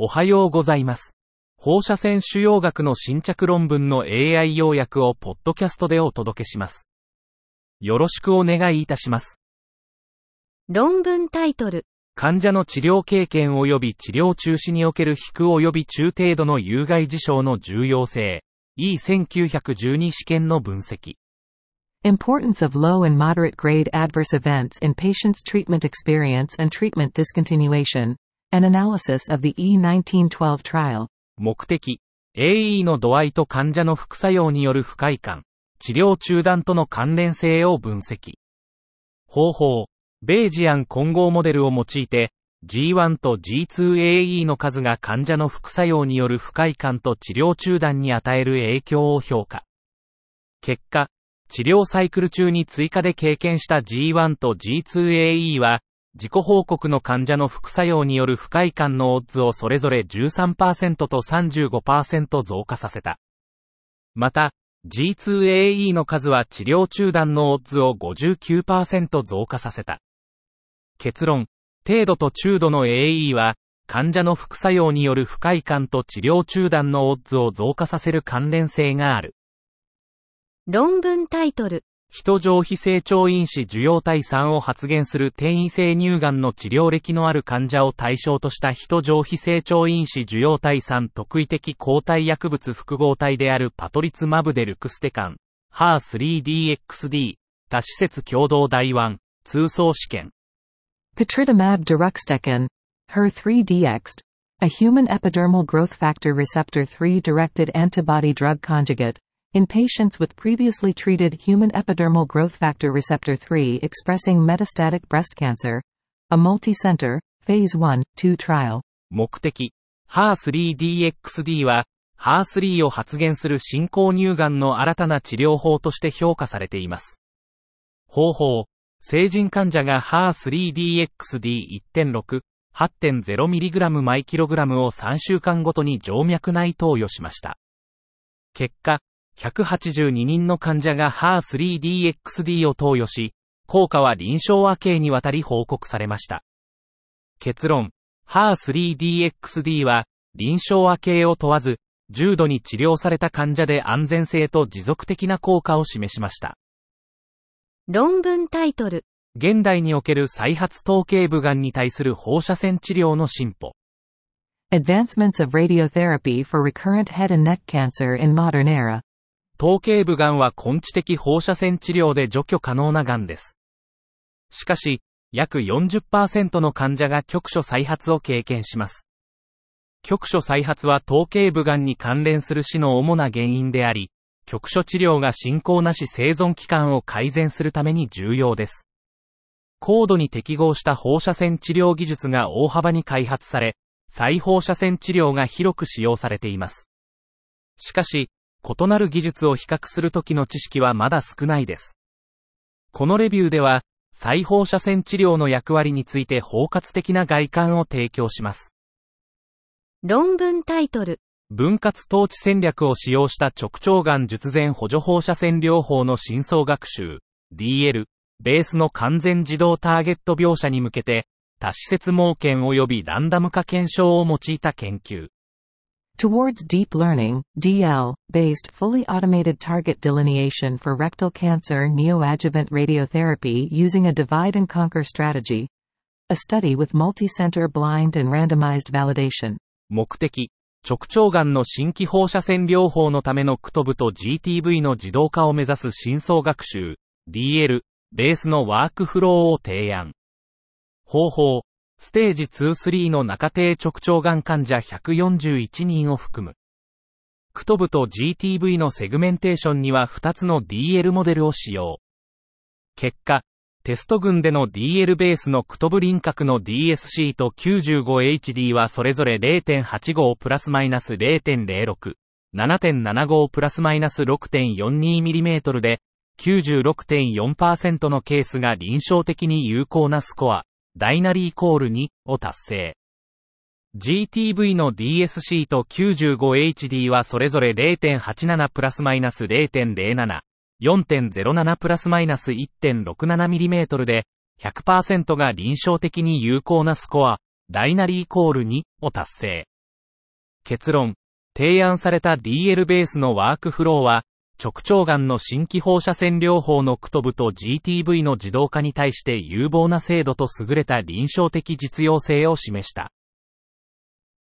おはようございます。放射線腫瘍学の新着論文の AI 要約をポッドキャストでお届けします。よろしくお願いいたします。論文タイトル。患者の治療経験及び治療中止における低及び中程度の有害事象の重要性。E1912 試験の分析。Importance of low and moderate grade adverse events in patients' treatment experience and treatment discontinuation. An analysis of the E1912 trial. 目的。AE の度合いと患者の副作用による不快感。治療中断との関連性を分析。方法。ベージアン混合モデルを用いて、G1 と G2AE の数が患者の副作用による不快感と治療中断に与える影響を評価。結果、治療サイクル中に追加で経験した G1 と G2AE は、自己報告の患者の副作用による不快感のオッズをそれぞれ13%と35%増加させた。また、G2AE の数は治療中断のオッズを59%増加させた。結論、程度と中度の AE は、患者の副作用による不快感と治療中断のオッズを増加させる関連性がある。論文タイトル。人上皮成長因子受容体3を発現する転移性乳がんの治療歴のある患者を対象とした人上皮成長因子受容体3特異的抗体薬物複合体であるパトリツマブデルクステカン、HER3DXD、多施設共同第1、通奏試験。Patritumab deruxtecan. HER3-DXd. A human epidermal growth factor receptor 3 directed antibody drug conjugate. In patients with previously treated human epidermal growth factor receptor 3 expressing metastatic breast cancer. A multi-center, phase 1-2 trial. 目的。HER3DXD は、HER3 を発現する進行乳がんの新たな治療法として評価されています。方法。成人患者が HER3DXD1.6、8.0mg/kg を3週間ごとに静脈内投与しました。結果、182人の患者が HER3DXD を投与し、効果は臨床亜系にわたり報告されました。結論。HER3DXD は、臨床亜系を問わず、重度に治療された患者で安全性と持続的な効果を示しました。論文タイトル。現代における再発頭頸部がんに対する放射線治療の進歩。Advancements of radiotherapy for recurrent head and neck cancer in modern era. 頭頸部がんは根治的放射線治療で除去可能ながんです。しかし、約40%の患者が局所再発を経験します。局所再発は頭頸部がんに関連する死の主な原因であり、局所治療が進行なし生存期間を改善するために重要です。高度に適合した放射線治療技術が大幅に開発され、再放射線治療が広く使用されています。しかし、異なる技術を比較するときの知識はまだ少ないです。このレビューでは、再放射線治療の役割について包括的な外観を提供します。論文タイトル。分割統治戦略を使用した直腸がん術前補助放射線療法の深層学習、DL、ベースの完全自動ターゲット描写に向けて、多施設盲検及びランダム化検証を用いた研究。Towards deep learning, DL, based fully automated target delineation for rectal cancer neoadjuvant radiotherapy using a divide and conquer strategy. A study with multi-center blind and randomized validation. 目的。直腸がんの新規放射線療法のためのクトブと GTV の自動化を目指す深層学習、DL、ベースのワークフローを提案。方法。 ステージ2-3の中低直腸がん患者141人を含む。 CTV と GTV のセグメンテーションには2つの DL モデルを使用。結果、テスト群での DL ベースの CTV 輪郭の DSC と 95HD はそれぞれ0.85プラスマイナス0.06、7.75プラスマイナス 6.42mm で、96.4%のケースが臨床的に有効なスコア、ダイナリーコール2を達成。GTV の DSC と 95HD はそれぞれ0.87プラスマイナス0.07、4.07プラスマイナス 1.67mm で、100%が臨床的に有効なスコア、ダイナリーコール2を達成。結論。提案された DL ベースのワークフローは、直腸がんの新規放射線療法のクトブと GTV の自動化に対して有望な精度と優れた臨床的実用性を示した。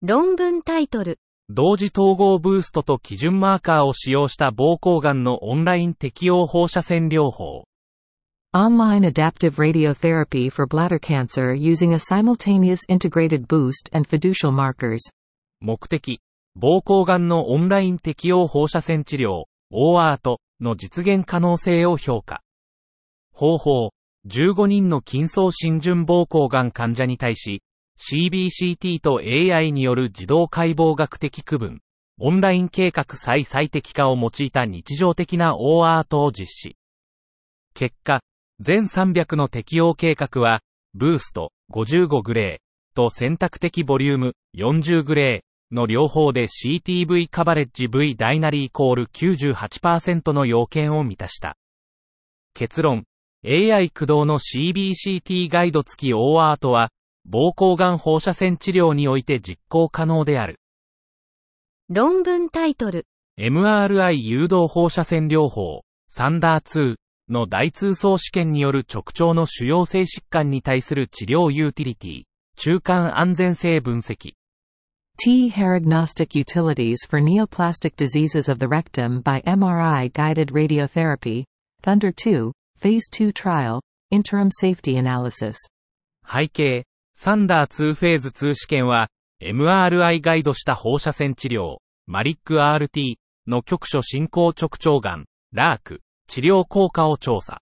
論文タイトル。同時統合ブーストと基準マーカーを使用した膀胱がんのオンライン適用放射線療法。Online adaptive radiotherapy for bladder cancer using a simultaneous integrated boost and fiducial markers. 目的、膀胱がんのオンライン適用放射線治療、OART の実現可能性を評価。方法、15人の筋層浸潤膀胱がん患者に対し、CBCT と AI による自動解剖学的区分、オンライン計画再最適化を用いた日常的な OART を実施。結果、全300の適用計画は、ブースト55グレーと選択的ボリューム40グレーの両方で CTV カバレッジ V ダイナリーイコール98%の要件を満たした。結論、AI 駆動の CBCT ガイド付き o アートは、膀胱がん放射線治療において実行可能である。論文タイトル。MRI 誘導放射線療法、サンダー2の大通層試験による直腸の主要性疾患に対する治療ユーティリティ、中間安全性分析。T Heragnostic Utilities for Neoplastic Diseases of the Rectum by MRI Guided Radiotherapy, Thunder 2, Phase 2 Trial, Interim Safety Analysis 背景、サンダー2フェーズ2試験は、MRI ガイドした放射線治療、マリック RT の局所進行直腸がん、ラーク、治療効果を調査。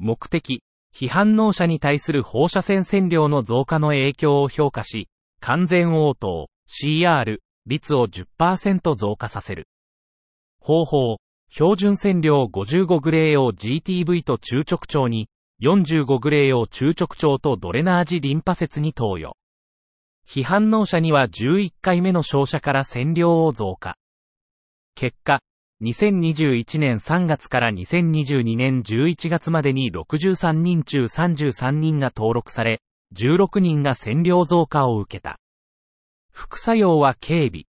目的、非反応者に対する放射線線量の増加の影響を評価し、完全応答、CR、率を10%増加させる。方法、標準線量55グレーを GTV と中直腸に、45グレーを中直腸とドレナージリンパ節に投与。非反応者には11回目の照射から線量を増加。結果、2021年3月から2022年11月までに63人中33人が登録され、16人が線量増加を受けた。副作用は軽微。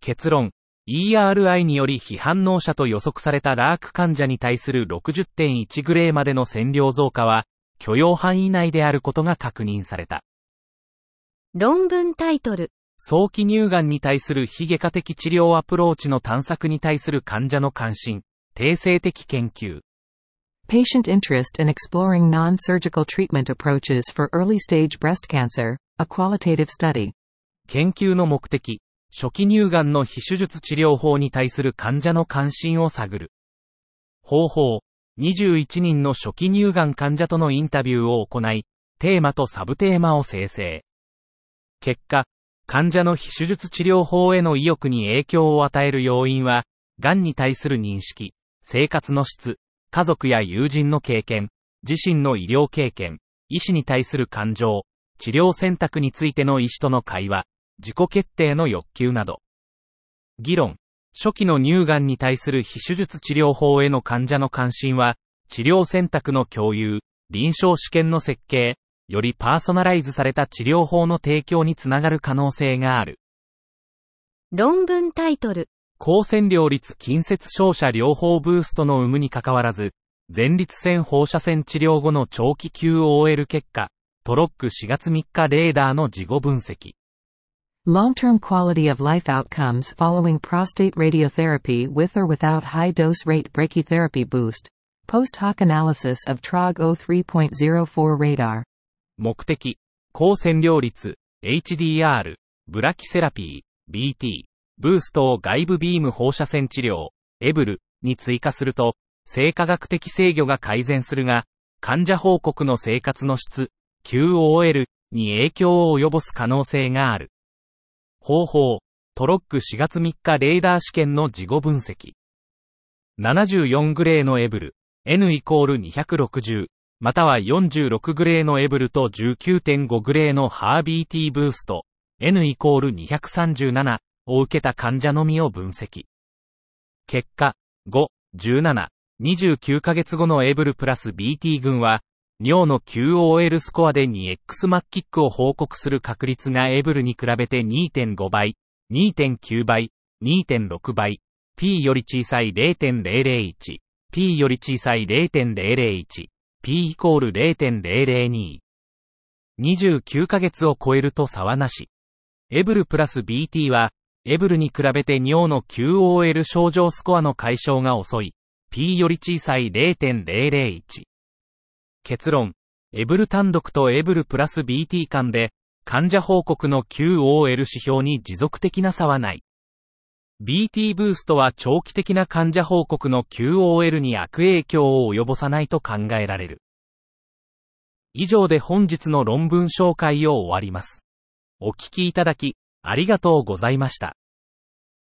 結論、ERI により非反応者と予測されたラーク患者に対する60.1グレーまでの線量増加は、許容範囲内であることが確認された。論文タイトル。早期乳がんに対する非外科的治療アプローチの探索に対する患者の関心、定性的研究。Patient interest in exploring non-surgical treatment approaches for early-stage breast cancer, a qualitative study. 研究の目的、初期乳がんの非手術治療法に対する患者の関心を探る。方法、21人の初期乳がん患者とのインタビューを行い、テーマとサブテーマを生成。結果、患者の非手術治療法への意欲に影響を与える要因は、癌に対する認識、生活の質、家族や友人の経験、自身の医療経験、医師に対する感情、治療選択についての医師との会話、自己決定の欲求など。議論、初期の乳がんに対する非手術治療法への患者の関心は、治療選択の共有、臨床試験の設計、よりパーソナライズされた治療法の提供につながる可能性がある。論文タイトル。高線量率近接照射療法ブーストの有無にかかわらず、前立腺放射線治療後の長期 QOL 結果、トロック4月3日レーダーの事後分析。Long-term quality of life outcomes following prostate radiotherapy with or without high-dose rate brachytherapy boost. Post hoc analysis of TROG 03.04 radar. 目的、高線量率、HDR、ブラキセラピー、BT、ブーストを外部ビーム放射線治療、エブルに追加すると、生化学的制御が改善するが、患者報告の生活の質、QOL に影響を及ぼす可能性がある。方法、トロック4月3日レーダー試験の事後分析。74グレーのエブル、N イコール260、または46グレーのエブルと19.5グレーのハービーティーブースト、N イコール237を受けた患者のみを分析。結果、5、17、29ヶ月後のエブルプラス BT 群は、尿の QOL スコアで 2X マッキックを報告する確率がエブルに比べて2.5倍、2.9倍、2.6倍、p より小さい0.001、p より小さい0.001、p イコール0.002。29ヶ月を超えると差はなし。エブルプラス BT は、エブルに比べて尿の QOL 症状スコアの解消が遅い。p より小さい0.001。結論。エブル単独とエブルプラス BT 間で、患者報告の QOL 指標に持続的な差はない。BT ブーストは長期的な患者報告の QOL に悪影響を及ぼさないと考えられる。以上で本日の論文紹介を終わります。お聞きいただき、ありがとうございました。